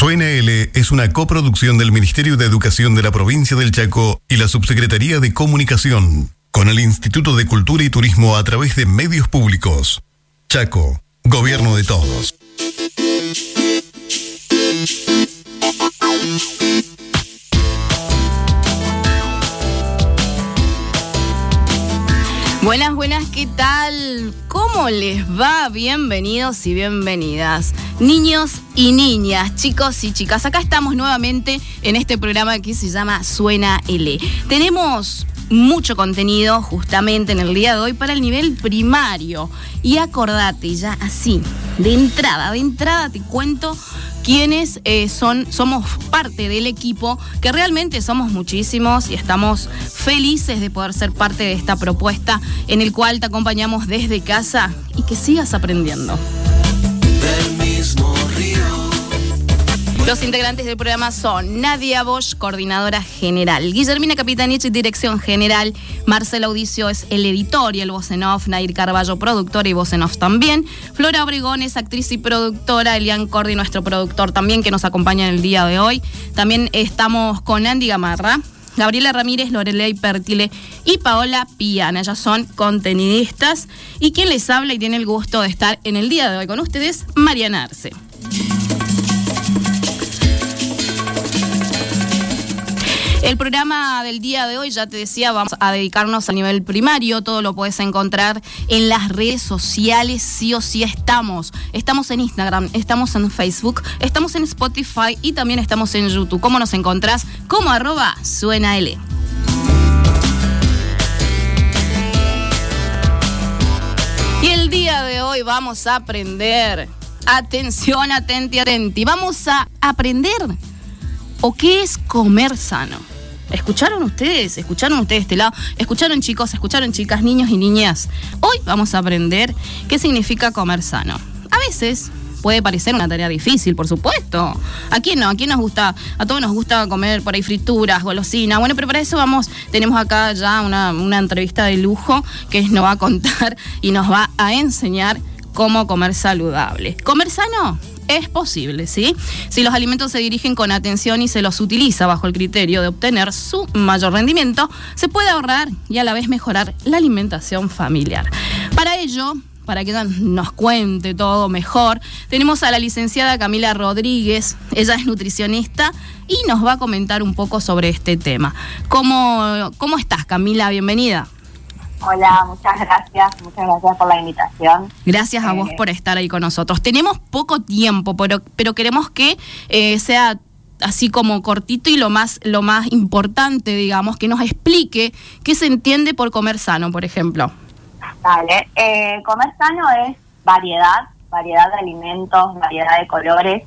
Suena es una coproducción del Ministerio de Educación de la provincia del Chaco y la Subsecretaría de Comunicación, con el Instituto de Cultura y Turismo a través de medios públicos. Chaco, Gobierno de Todos. Buenas, buenas, ¿qué tal? ¿Cómo les va? Bienvenidos y bienvenidas. Niños y niñas, chicos y chicas, acá estamos nuevamente en este programa que se llama Suena L. Tenemos mucho contenido justamente en el día de hoy para el nivel primario. Y acordate ya así, de entrada, de entrada te cuento quienes eh, son, somos parte del equipo, que realmente somos muchísimos y estamos felices de poder ser parte de esta propuesta en el cual te acompañamos desde casa y que sigas aprendiendo. Los integrantes del programa son Nadia Bosch, coordinadora general, Guillermina Capitanich, dirección general, Marcela Audicio es el editor y el voz en off, Nair Carballo, productora y voz en off también, Flora Obregón es actriz y productora, Elian Cordi, nuestro productor también, que nos acompaña en el día de hoy. También estamos con Andy Gamarra. Gabriela Ramírez, Lorelei Pertile y Paola Piana. Ellas son contenidistas. Y quien les habla y tiene el gusto de estar en el día de hoy con ustedes, Mariana Arce. El programa del día de hoy, ya te decía, vamos a dedicarnos a nivel primario. Todo lo puedes encontrar en las redes sociales, sí o sí estamos. Estamos en Instagram, estamos en Facebook, estamos en Spotify y también estamos en YouTube. ¿Cómo nos encontrás? Como arroba suena L. Y el día de hoy vamos a aprender. Atención, atenti, atenti. Vamos a aprender o qué es comer sano. ¿Escucharon ustedes? ¿Escucharon ustedes este lado? ¿Escucharon chicos? ¿Escucharon chicas, niños y niñas? Hoy vamos a aprender qué significa comer sano. A veces puede parecer una tarea difícil, por supuesto. ¿A quién no? ¿A quién nos gusta? A todos nos gusta comer por ahí frituras, golosinas. Bueno, pero para eso vamos, tenemos acá ya una, una entrevista de lujo que nos va a contar y nos va a enseñar cómo comer saludable. ¿Comer sano? Es posible, ¿sí? Si los alimentos se dirigen con atención y se los utiliza bajo el criterio de obtener su mayor rendimiento, se puede ahorrar y a la vez mejorar la alimentación familiar. Para ello, para que nos cuente todo mejor, tenemos a la licenciada Camila Rodríguez, ella es nutricionista y nos va a comentar un poco sobre este tema. ¿Cómo, cómo estás, Camila? Bienvenida. Hola, muchas gracias, muchas gracias por la invitación. Gracias a vos Eh, por estar ahí con nosotros. Tenemos poco tiempo, pero, pero queremos que eh, sea así como cortito y lo más, lo más importante, digamos, que nos explique qué se entiende por comer sano, por ejemplo. Dale, eh, comer sano es variedad, variedad de alimentos, variedad de colores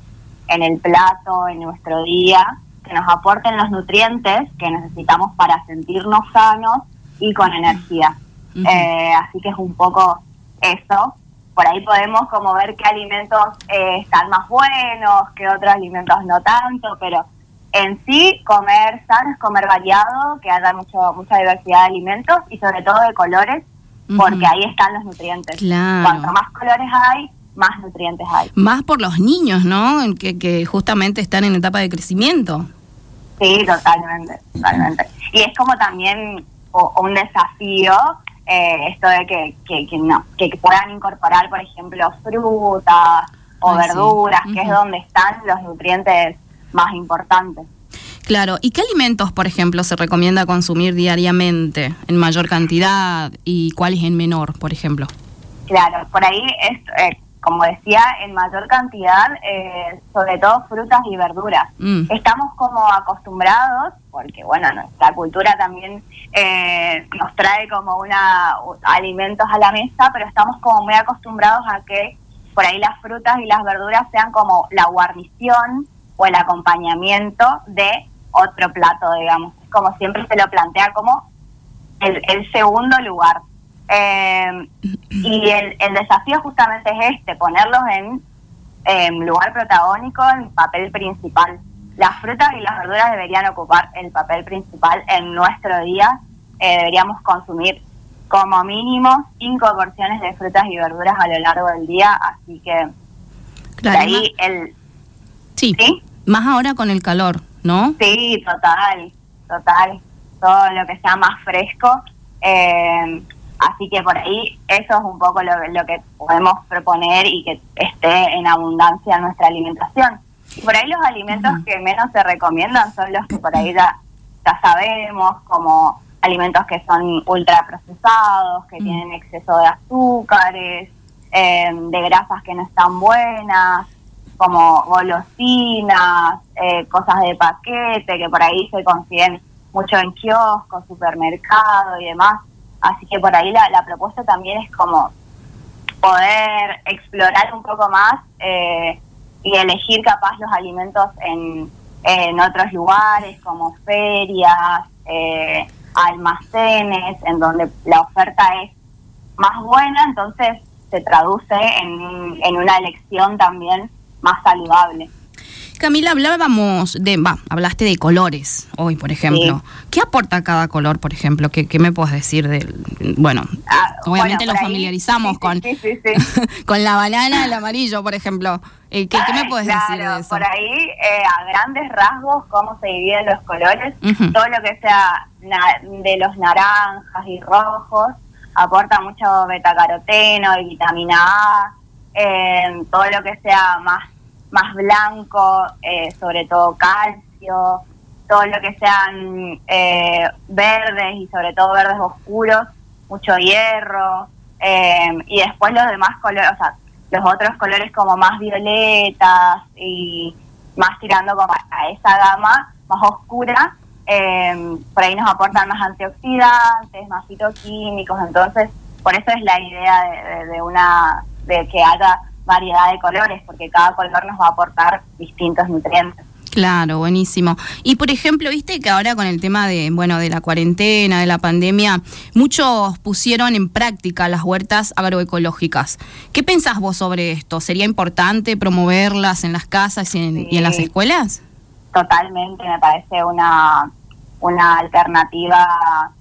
en el plato, en nuestro día, que nos aporten los nutrientes que necesitamos para sentirnos sanos y con energía. Eh, así que es un poco eso. Por ahí podemos como ver qué alimentos eh, están más buenos, qué otros alimentos no tanto, pero en sí comer sano es comer variado, que haya mucho, mucha diversidad de alimentos y sobre todo de colores, porque ahí están los nutrientes. Claro. Cuanto más colores hay, más nutrientes hay. Más por los niños, ¿no? Que, que justamente están en etapa de crecimiento. Sí, totalmente, totalmente. Y es como también o- un desafío eh, esto de que, que, que no, que puedan incorporar, por ejemplo, frutas o sí. verduras, que es donde están los nutrientes más importantes. Claro, ¿y qué alimentos, por ejemplo, se recomienda consumir diariamente en mayor cantidad y cuáles en menor, por ejemplo? Claro, por ahí es, eh, como decía, en mayor cantidad, eh, sobre todo frutas y verduras. Mm. Estamos como acostumbrados, porque bueno, nuestra cultura también eh, nos trae como una alimentos a la mesa, pero estamos como muy acostumbrados a que por ahí las frutas y las verduras sean como la guarnición o el acompañamiento de otro plato, digamos. Como siempre se lo plantea como el, el segundo lugar. Eh, y el, el, desafío justamente es este, ponerlos en, en lugar protagónico, en papel principal. Las frutas y las verduras deberían ocupar el papel principal en nuestro día. Eh, deberíamos consumir como mínimo cinco porciones de frutas y verduras a lo largo del día, así que claro, de ahí el... Sí, ¿sí? más ahora con el calor, ¿no? Sí, total, total. Todo lo que sea más fresco. Eh, Así que por ahí eso es un poco lo, lo, que podemos proponer y que esté en abundancia nuestra alimentación. Por ahí los alimentos uh -huh. que menos se recomiendan son los que por ahí ya, ya sabemos, como alimentos que son ultraprocesados, que uh -huh. tienen exceso de azúcares, eh, de grasas que no están buenas, como golosinas, eh, cosas de paquete que por ahí se consiguen mucho en kioscos, supermercados y demás. Así que por ahí la, la propuesta también es como poder explorar un poco más eh, y elegir capaz los alimentos en, en otros lugares como ferias, eh, almacenes, en donde la oferta es más buena, entonces se traduce en, en una elección también más saludable. Camila, hablábamos de, va, hablaste de colores hoy, por ejemplo. Sí. ¿Qué aporta cada color, por ejemplo? ¿Qué, qué me puedes decir de, bueno, ah, obviamente bueno, lo familiarizamos sí, con, sí, con la banana, el amarillo, por ejemplo. Eh, ¿qué, ¿qué, me puedes claro, decir de eso? Por ahí, eh, a grandes rasgos, cómo se dividen los colores, uh -huh. todo lo que sea de los naranjas y rojos, aporta mucho betacaroteno y vitamina A, eh, todo lo que sea más más blanco, eh, sobre todo calcio, todo lo que sean eh, verdes y sobre todo verdes oscuros, mucho hierro, eh, y después los demás colores, o sea, los otros colores como más violetas y más tirando como a esa gama más oscura, por ahí nos aportan más antioxidantes, más fitoquímicos, entonces por eso es la idea de, de, de una, de que haya variedad de colores, porque cada color nos va a aportar distintos nutrientes. Claro, buenísimo. Y por ejemplo, viste que ahora con el tema de, bueno, de la cuarentena, de la pandemia, muchos pusieron en práctica las huertas agroecológicas. ¿Qué pensás vos sobre esto? ¿Sería importante promoverlas en las casas y en, sí, y en las escuelas? Totalmente, me parece una, una alternativa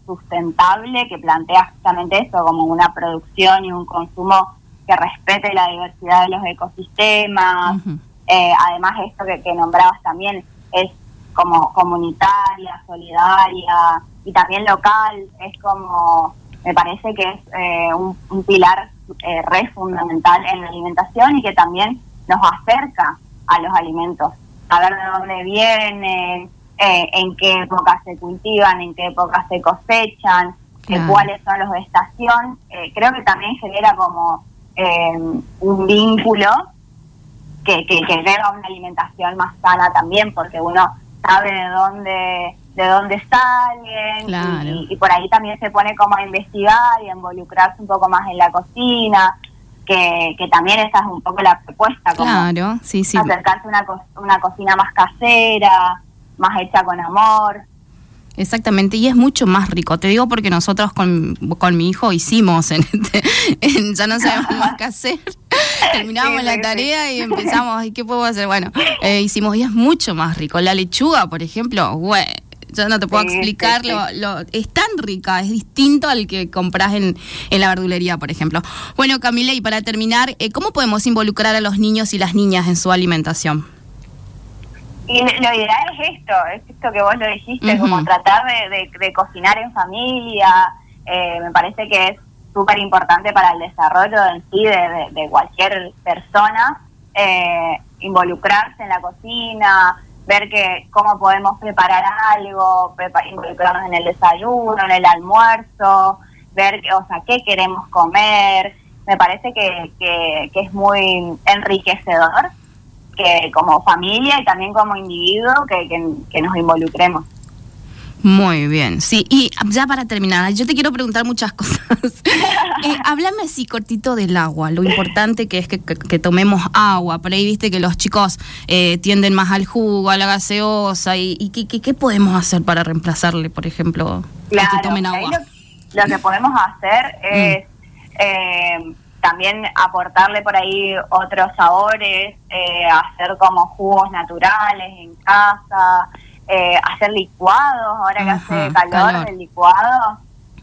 sustentable que plantea justamente eso, como una producción y un consumo que respete la diversidad de los ecosistemas. Uh -huh. eh, además, esto que, que, nombrabas también es como comunitaria, solidaria y también local. Es como, me parece que es eh, un, un, pilar eh, re fundamental en la alimentación y que también nos acerca a los alimentos. Saber de dónde vienen, eh, en qué época se cultivan, en qué época se cosechan, claro. cuáles son los de estación. creo que también genera como eh, un vínculo que, que, que lleva a una alimentación más sana también, porque uno sabe de dónde de dónde salen claro. y, y, por ahí también se pone como a investigar y a involucrarse un poco más en la cocina, que, que también esa es un poco la propuesta, como claro, sí, sí. acercarse a una, co una cocina más casera, más hecha con amor. Exactamente, y es mucho más rico. Te digo porque nosotros con, con mi hijo hicimos, en, este, en, ya no sabemos más qué hacer. Terminamos sí, la tarea sí. y empezamos, ¿qué puedo hacer? Bueno, eh, hicimos, y es mucho más rico. La lechuga, por ejemplo, güey, yo no te puedo explicar, lo, lo, es tan rica, es distinto al que compras en, en, la verdulería, por ejemplo. Bueno, Camila, y para terminar, eh, ¿cómo podemos involucrar a los niños y las niñas en su alimentación? Y lo ideal es esto, es esto que vos lo dijiste, uh -huh. como tratar de, de, de, cocinar en familia, eh, me parece que es súper importante para el desarrollo en sí de, de cualquier persona, eh, involucrarse en la cocina, ver que cómo podemos preparar algo, prepa involucrarnos en el desayuno, en el almuerzo, ver o sea, qué queremos comer, me parece que, que, que es muy enriquecedor que como familia y también como individuo que, que, que nos involucremos. Muy bien, sí. Y ya para terminar, yo te quiero preguntar muchas cosas. eh, háblame así cortito del agua, lo importante que es que, que- que tomemos agua. Por ahí viste que los chicos eh, tienden más al jugo, a la gaseosa. ¿Y, y qué, qué- qué podemos hacer para reemplazarle, por ejemplo, Claro, que tomen agua? Lo, lo que podemos hacer es eh, también aportarle por ahí otros sabores, eh, hacer como jugos naturales en casa, eh, hacer licuados, ahora que hace calor, calor. el licuado,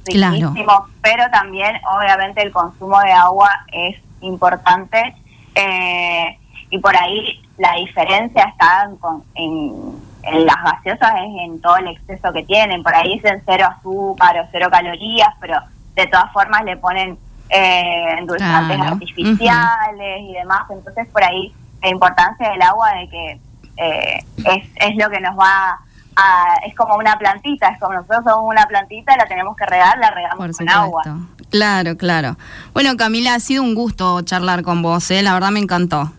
Claro. riquísimo, pero también obviamente el consumo de agua es importante eh, y por ahí la diferencia está en, en las gaseosas es en todo el exceso que tienen, por ahí dicen cero azúcar o cero calorías, pero de todas formas le ponen eh, endulzantes Claro. artificiales y demás, entonces por ahí la importancia del agua de que eh, es, es lo que nos va a, es como una plantita, es como nosotros somos una plantita, la tenemos que regar, la regamos Por con agua. Claro, claro. Bueno, Camila, ha sido un gusto charlar con vos, ¿eh? la verdad me encantó.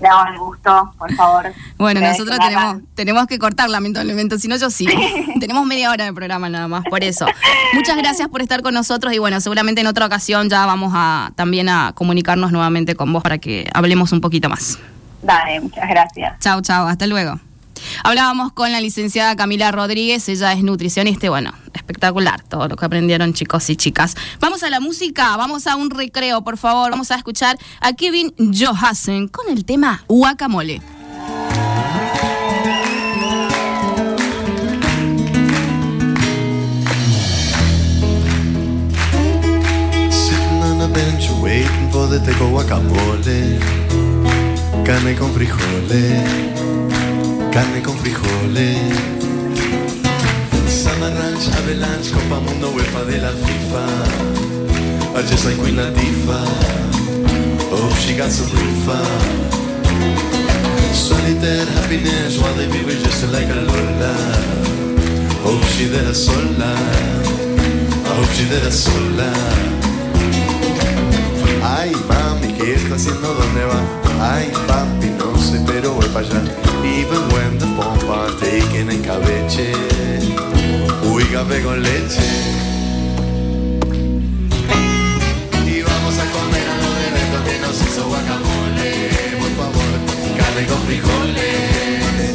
No, el gusto, por favor. Bueno, nosotros tenemos, tenemos que cortar, lamentablemente, si no yo sí. tenemos media hora de programa nada más, por eso. Muchas gracias por estar con nosotros y bueno, seguramente en otra ocasión ya vamos a también a comunicarnos nuevamente con vos para que hablemos un poquito más. Dale, muchas gracias. Chao, chao, hasta luego. Hablábamos con la licenciada Camila Rodríguez, ella es nutricionista y bueno, espectacular todo lo que aprendieron chicos y chicas. Vamos a la música, vamos a un recreo, por favor, vamos a escuchar a Kevin Johassen con el tema Guacamole. Guacamole. Carne con frijoles, carne con frijoles. Summer Ranch, Avalanche, Copa Mundo, UEFA de la FIFA. Just like Queen Latifah. Oh, she got some reefer. Solitaire happiness while they vive just like a Lola. Hope she there sola. I hope she there sola. Ay, mami, ¿qué está haciendo? ¿Dónde va? Ay, papi, no sé, pero voy para allá. Even when the pompa taken en cabeche. Uy, café con leche. Y vamos a comer a lo de Beto que nos hizo guacamole. Por favor, carne con frijoles.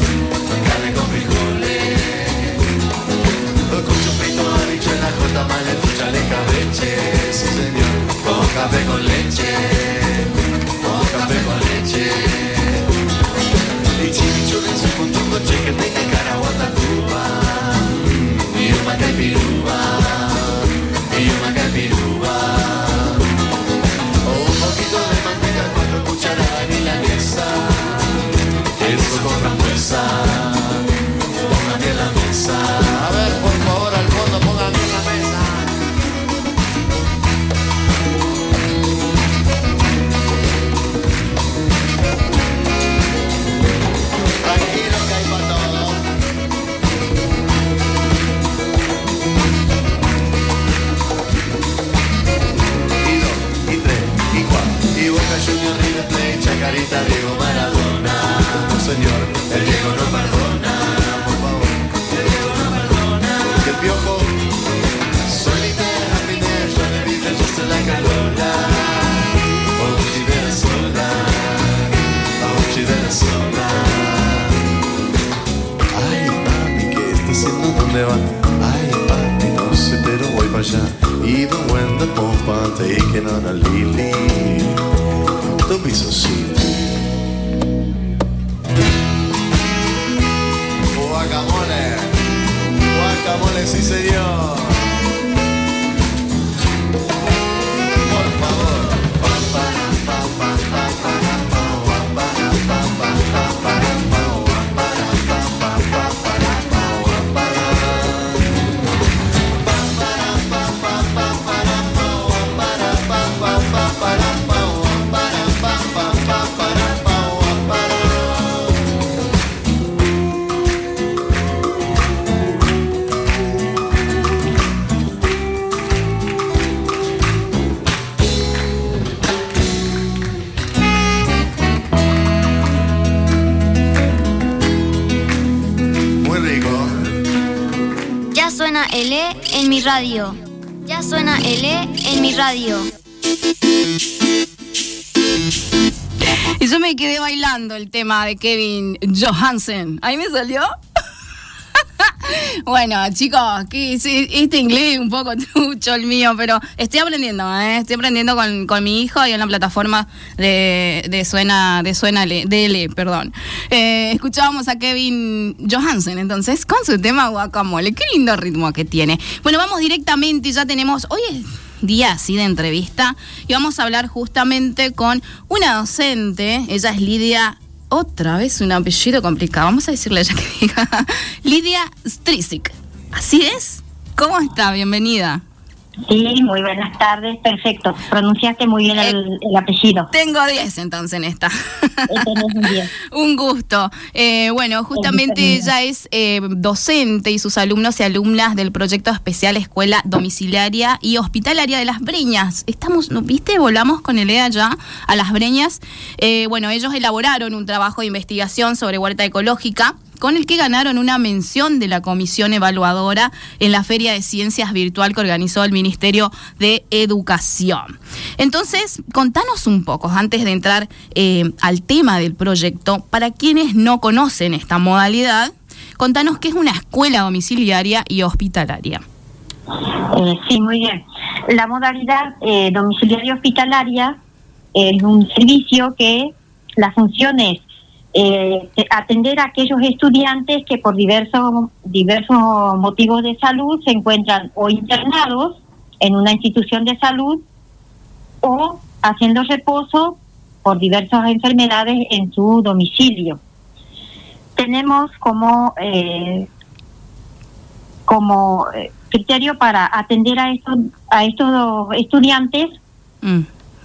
Carne con frijoles. Con chupito, habichuela, jota, mal, trucha, le cabeche. Sí, señor. Con café con leche. Chimichurri, su con chicken de Nicaragua, Cuba y una caipiruba. Ya suena L en mi radio. Y yo me quedé bailando el tema de Kevin Johansen. Ahí me salió. Bueno, chicos, que este inglés un poco mucho el mío, pero estoy aprendiendo, ¿eh? estoy aprendiendo con, con, mi hijo y en la plataforma de, de Suena, de Suena DL, perdón. Eh, escuchábamos a Kevin Johansen, entonces, con su tema Guacamole. Qué lindo ritmo que tiene. Bueno, vamos directamente, ya tenemos, hoy es día así de entrevista y vamos a hablar justamente con una docente, ella es Lidia otra vez un apellido complicado. Vamos a decirle ya que diga. Lidia Strisik. ¿Así es? ¿Cómo está? Bienvenida. Sí, muy buenas tardes, perfecto. Pronunciaste muy bien el, el apellido. Tengo 10 entonces en esta. un, 10. un gusto. Eh, bueno, justamente ella es eh, docente y sus alumnos y alumnas del proyecto especial Escuela Domiciliaria y Hospitalaria de las Breñas. Estamos, ¿viste? Volamos con el EA ya a las Breñas. Eh, bueno, ellos elaboraron un trabajo de investigación sobre huerta ecológica con el que ganaron una mención de la comisión evaluadora en la Feria de Ciencias Virtual que organizó el Ministerio de Educación. Entonces, contanos un poco, antes de entrar eh, al tema del proyecto, para quienes no conocen esta modalidad, contanos qué es una escuela domiciliaria y hospitalaria. Eh, sí, muy bien. La modalidad eh, domiciliaria hospitalaria es un servicio que la función es eh, atender a aquellos estudiantes que por diversos, diversos motivos de salud se encuentran o internados en una institución de salud o haciendo reposo por diversas enfermedades en su domicilio. Tenemos como, eh, como eh, criterio para atender a estos, a estos estudiantes Mm,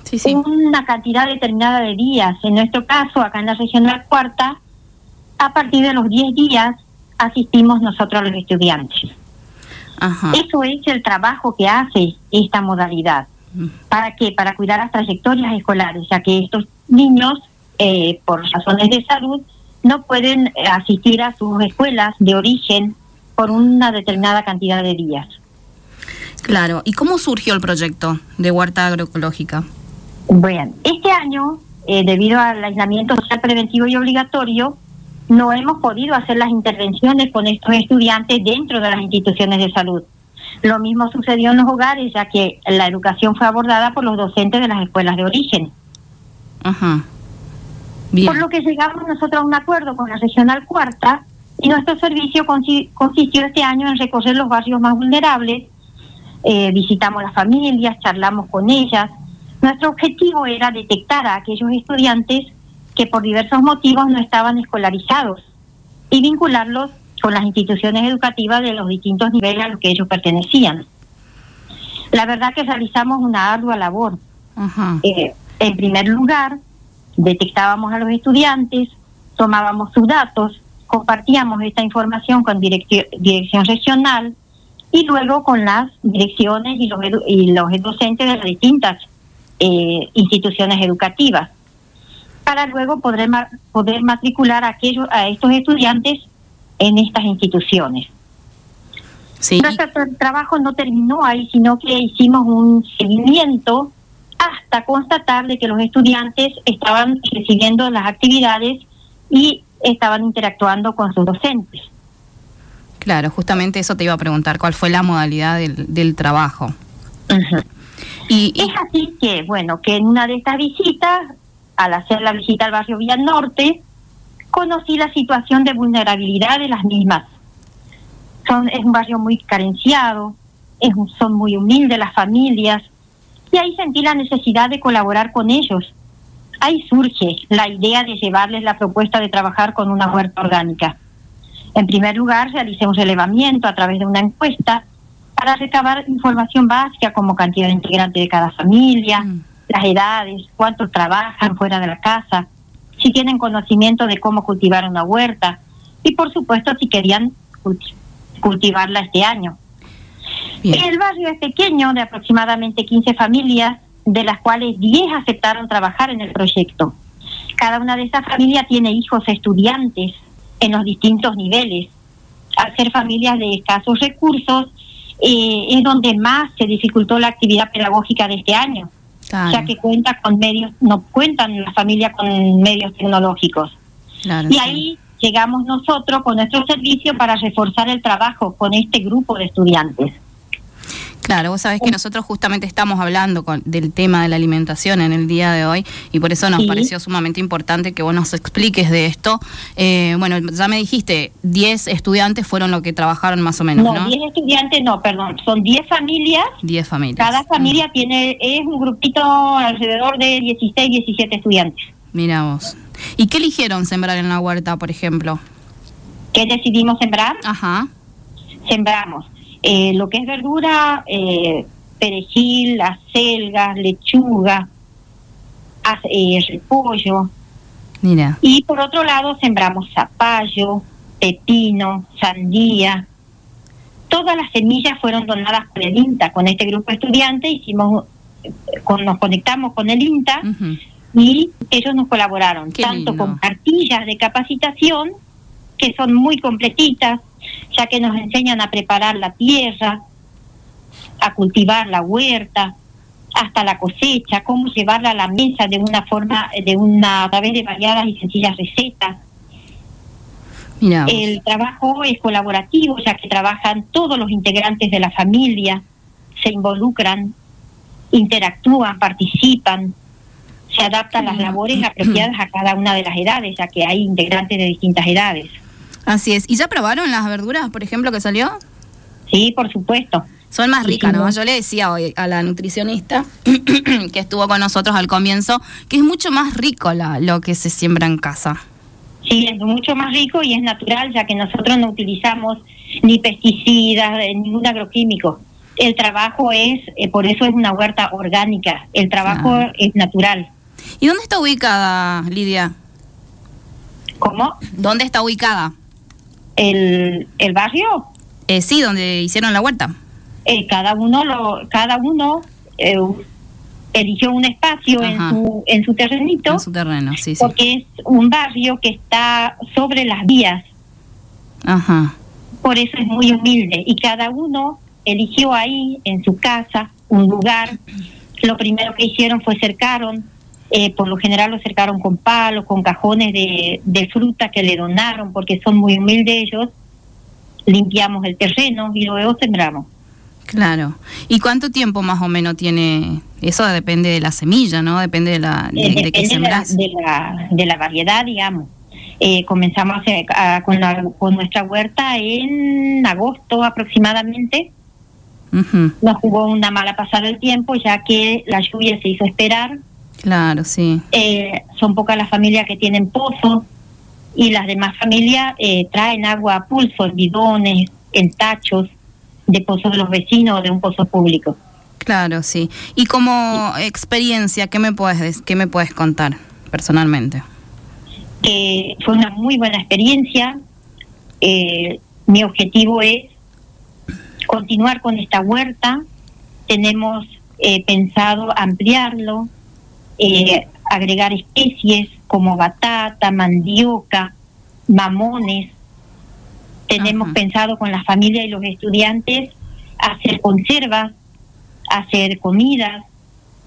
Sí, sí. una cantidad determinada de días. En nuestro caso, acá en la regional cuarta, a partir de los 10 días asistimos nosotros los estudiantes. Ajá. Eso es el trabajo que hace esta modalidad. Mm. ¿Para qué? Para cuidar las trayectorias escolares, ya que estos niños, eh, por razones de salud, no pueden eh, asistir a sus escuelas de origen por una determinada cantidad de días. Claro. ¿Y cómo surgió el proyecto de huerta agroecológica? Bueno, este año, eh, debido al aislamiento social preventivo y obligatorio, no hemos podido hacer las intervenciones con estos estudiantes dentro de las instituciones de salud. Lo mismo sucedió en los hogares, ya que la educación fue abordada por los docentes de las escuelas de origen. Ajá. Bien. Por lo que llegamos nosotros a un acuerdo con la Regional Cuarta y nuestro servicio consi- consistió este año en recorrer los barrios más vulnerables, eh, visitamos las familias, charlamos con ellas. Nuestro objetivo era detectar a aquellos estudiantes que por diversos motivos no estaban escolarizados y vincularlos con las instituciones educativas de los distintos niveles a los que ellos pertenecían. La verdad que realizamos una ardua labor. Ajá. Eh, en primer lugar, detectábamos a los estudiantes, tomábamos sus datos, compartíamos esta información con dirección regional y luego con las direcciones y los, edu- y los docentes de las distintas eh, instituciones educativas para luego poder, poder matricular a, aquellos, a estos estudiantes en estas instituciones. Sí. Nuestro tra- trabajo no terminó ahí, sino que hicimos un seguimiento hasta constatar de que los estudiantes estaban recibiendo las actividades y estaban interactuando con sus docentes. Claro, justamente eso te iba a preguntar, ¿cuál fue la modalidad del, del trabajo? Y, Es así que, bueno, que en una de estas visitas, al hacer la visita al barrio Villa Norte, conocí la situación de vulnerabilidad de las mismas. Son, es un barrio muy carenciado, es un- son muy humildes las familias, y ahí sentí la necesidad de colaborar con ellos. Ahí surge la idea de llevarles la propuesta de trabajar con una huerta orgánica. En primer lugar, realicé un relevamiento a través de una encuesta para recabar información básica como cantidad de integrantes de cada familia, Mm. las edades, cuántos trabajan fuera de la casa, si tienen conocimiento de cómo cultivar una huerta y por supuesto si querían culti- cultivarla este año. bien. El barrio es pequeño, de aproximadamente 15 familias, de las cuales 10 aceptaron trabajar en el proyecto. Cada una de esas familias tiene hijos estudiantes en los distintos niveles. Al ser familias de escasos recursos, eh, es donde más se dificultó la actividad pedagógica de este año, Claro, ya que cuenta con medios, no cuentan las familias con medios tecnológicos. claro, Y sí. ahí llegamos nosotros con nuestro servicio para reforzar el trabajo con este grupo de estudiantes. Claro, vos sabés que nosotros justamente estamos hablando con- del tema de la alimentación en el día de hoy y por eso nos Sí. pareció sumamente importante que vos nos expliques de esto. Eh, bueno, ya me dijiste, 10 estudiantes fueron los que trabajaron más o menos, No, ¿no? 10 estudiantes, no, perdón, son 10 familias. 10 familias. Cada familia tiene, es un grupito alrededor de 16, 17 estudiantes. Mira vos. ¿Y qué eligieron sembrar en la huerta, por ejemplo? ¿Qué decidimos sembrar? Ajá. Sembramos eh, lo que es verdura, eh, perejil, acelgas, lechuga, eh, repollo. Mira. Y por otro lado sembramos zapallo, pepino, sandía. Todas las semillas fueron donadas por el INTA. Con este grupo de estudiantes hicimos, con- nos conectamos con el INTA y ellos nos colaboraron, Qué tanto lindo. con cartillas de capacitación, que son muy completitas, ya que nos enseñan a preparar la tierra, a cultivar la huerta, hasta la cosecha, cómo llevarla a la mesa de una forma, de una, a través de variadas y sencillas recetas. El trabajo es colaborativo, ya que trabajan todos los integrantes de la familia, se involucran, interactúan, participan, se adaptan las labores apropiadas a cada una de las edades, ya que hay integrantes de distintas edades. Así es. ¿Y ya probaron las verduras, por ejemplo, que salió? Sí, por supuesto. Son más ricas, ¿no? Yo le decía hoy a la nutricionista que estuvo con nosotros al comienzo que es mucho más rico la, lo que se siembra en casa. Sí, es mucho más rico y es natural, ya que nosotros no utilizamos ni pesticidas, eh, ningún agroquímico. El trabajo es, eh, por eso es una huerta orgánica, el trabajo es natural. ¿Y dónde está ubicada, Lidia? ¿Cómo? ¿Dónde está ubicada? El, el barrio, Eh, sí, donde hicieron la huerta. eh, cada uno lo, cada uno eh, eligió un espacio en su, en su terrenito, En su terreno, sí, sí. porque es un barrio que está sobre las vías, Ajá. por eso es muy humilde y cada uno eligió ahí en su casa un lugar. Lo primero que hicieron fue cercaron, eh, por lo general lo cercaron con palos, con cajones de, de fruta que le donaron, porque son muy humildes ellos. Limpiamos el terreno y luego sembramos. Claro. ¿Y cuánto tiempo más o menos tiene? Eso depende de la semilla, ¿no? Depende de la de, Eh, de qué depende de la, sembrás. de, la, de la variedad, digamos. Eh, comenzamos a hacer- a- con, la- con nuestra huerta en agosto aproximadamente. Ujú. Nos jugó una mala pasada el tiempo, ya que la lluvia se hizo esperar. Claro, sí. Eh, son pocas las familias que tienen pozos y las demás familias eh, traen agua a pulso, en bidones, en tachos, de pozos de los vecinos o de un pozo público. Claro, sí. Y como experiencia, ¿qué me puedes des- qué me puedes contar personalmente? que fue una muy buena experiencia. Eh, mi objetivo es continuar con esta huerta. Tenemos eh, pensado ampliarlo, eh, agregar especies como batata, mandioca, mamones. Tenemos Ajá. pensado con la familia y los estudiantes hacer conservas, hacer comidas,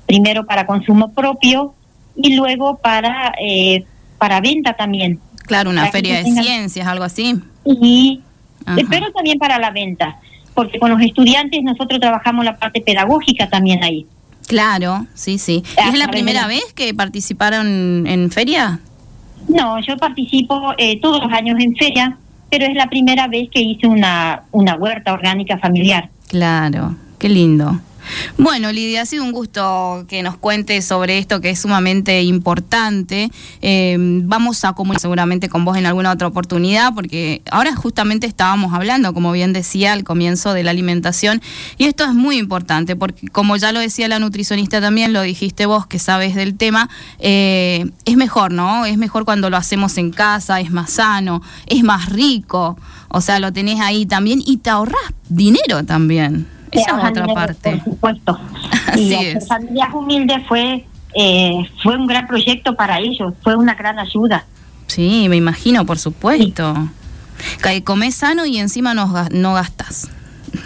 primero para consumo propio y luego para eh, para venta también Claro, una feria de tengan- ciencias, algo así. y Ajá. pero también para la venta porque con los estudiantes nosotros trabajamos la parte pedagógica también ahí Claro, sí, sí. ¿Y A es la través primera la- vez que participaron en feria? no yo participo eh, todos los años en feria pero es la primera vez que hice una una huerta orgánica familiar Claro, qué lindo. Bueno, Lidia, ha sido un gusto que nos cuentes sobre esto que es sumamente importante. Eh, vamos a comunicar seguramente con vos en alguna otra oportunidad, porque ahora justamente estábamos hablando, como bien decía, al comienzo de la alimentación, y esto es muy importante, porque como ya lo decía la nutricionista también, lo dijiste vos que sabes del tema, eh, es mejor, ¿no? Es mejor cuando lo hacemos en casa, es más sano, es más rico, o sea, lo tenés ahí también y te ahorras dinero también. Esa es otra parte. por supuesto Así y es. familias humildes fue eh, fue un gran proyecto para ellos fue una gran ayuda Sí, me imagino, por supuesto. Que comés sano y encima no, no gastas.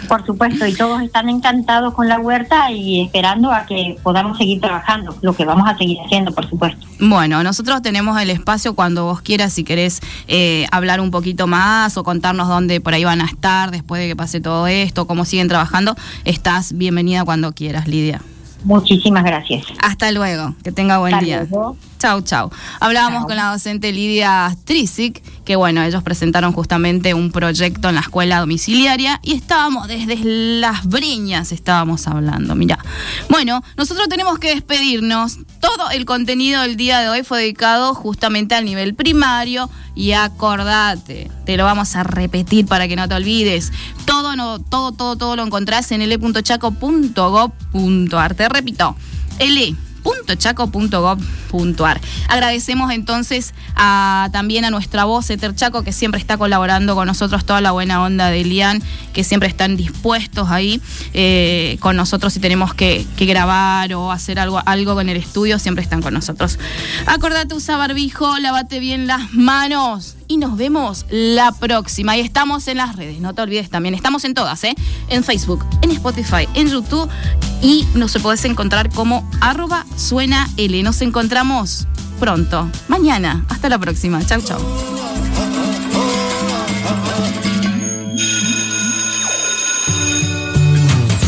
Por supuesto, y todos están encantados con la huerta y esperando a que podamos seguir trabajando, lo que vamos a seguir haciendo, por supuesto. Bueno, nosotros tenemos el espacio cuando vos quieras, si querés eh, hablar un poquito más o contarnos dónde por ahí van a estar después de que pase todo esto, cómo siguen trabajando, estás bienvenida cuando quieras, Lidia. Muchísimas gracias. Hasta luego, que tenga buen Hasta día. luego. Chau, chau. Hablábamos Chau. con la docente Lidia Strisic, que bueno, ellos presentaron justamente un proyecto en la escuela domiciliaria y estábamos desde las breñas, estábamos hablando, mira. Bueno, nosotros tenemos que despedirnos. Todo el contenido del día de hoy fue dedicado justamente al nivel primario y acordate, te lo vamos a repetir para que no te olvides. Todo, no, todo, todo, todo lo encontrás en l.chaco.gov.ar. Te repito, l.chaco.gov.ar. Agradecemos entonces a, también a nuestra voz, Eter Chaco, que siempre está colaborando con nosotros, toda la buena onda de Lian, que siempre están dispuestos ahí eh, con nosotros si tenemos que, grabar o hacer algo, algo en el estudio, siempre están con nosotros. Acordate, usa barbijo, lavate bien las manos y nos vemos la próxima. Y estamos en las redes, no te olvides también. Estamos en todas, ¿eh? En Facebook, en Spotify, en YouTube y nos podés encontrar como arroba suena L. Nos encontramos pronto, mañana. Hasta la próxima. Chau, chau.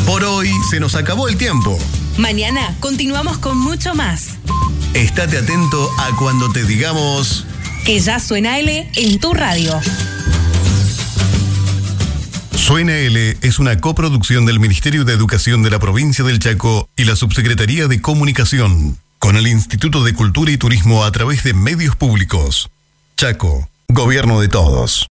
Por hoy se nos acabó el tiempo. Mañana continuamos con mucho más. Estate atento a cuando te digamos... Que ya suena L en tu radio. Suena L es una coproducción del Ministerio de Educación de la Provincia del Chaco y la Subsecretaría de Comunicación, con el Instituto de Cultura y Turismo a través de medios públicos. Chaco, Gobierno de Todos.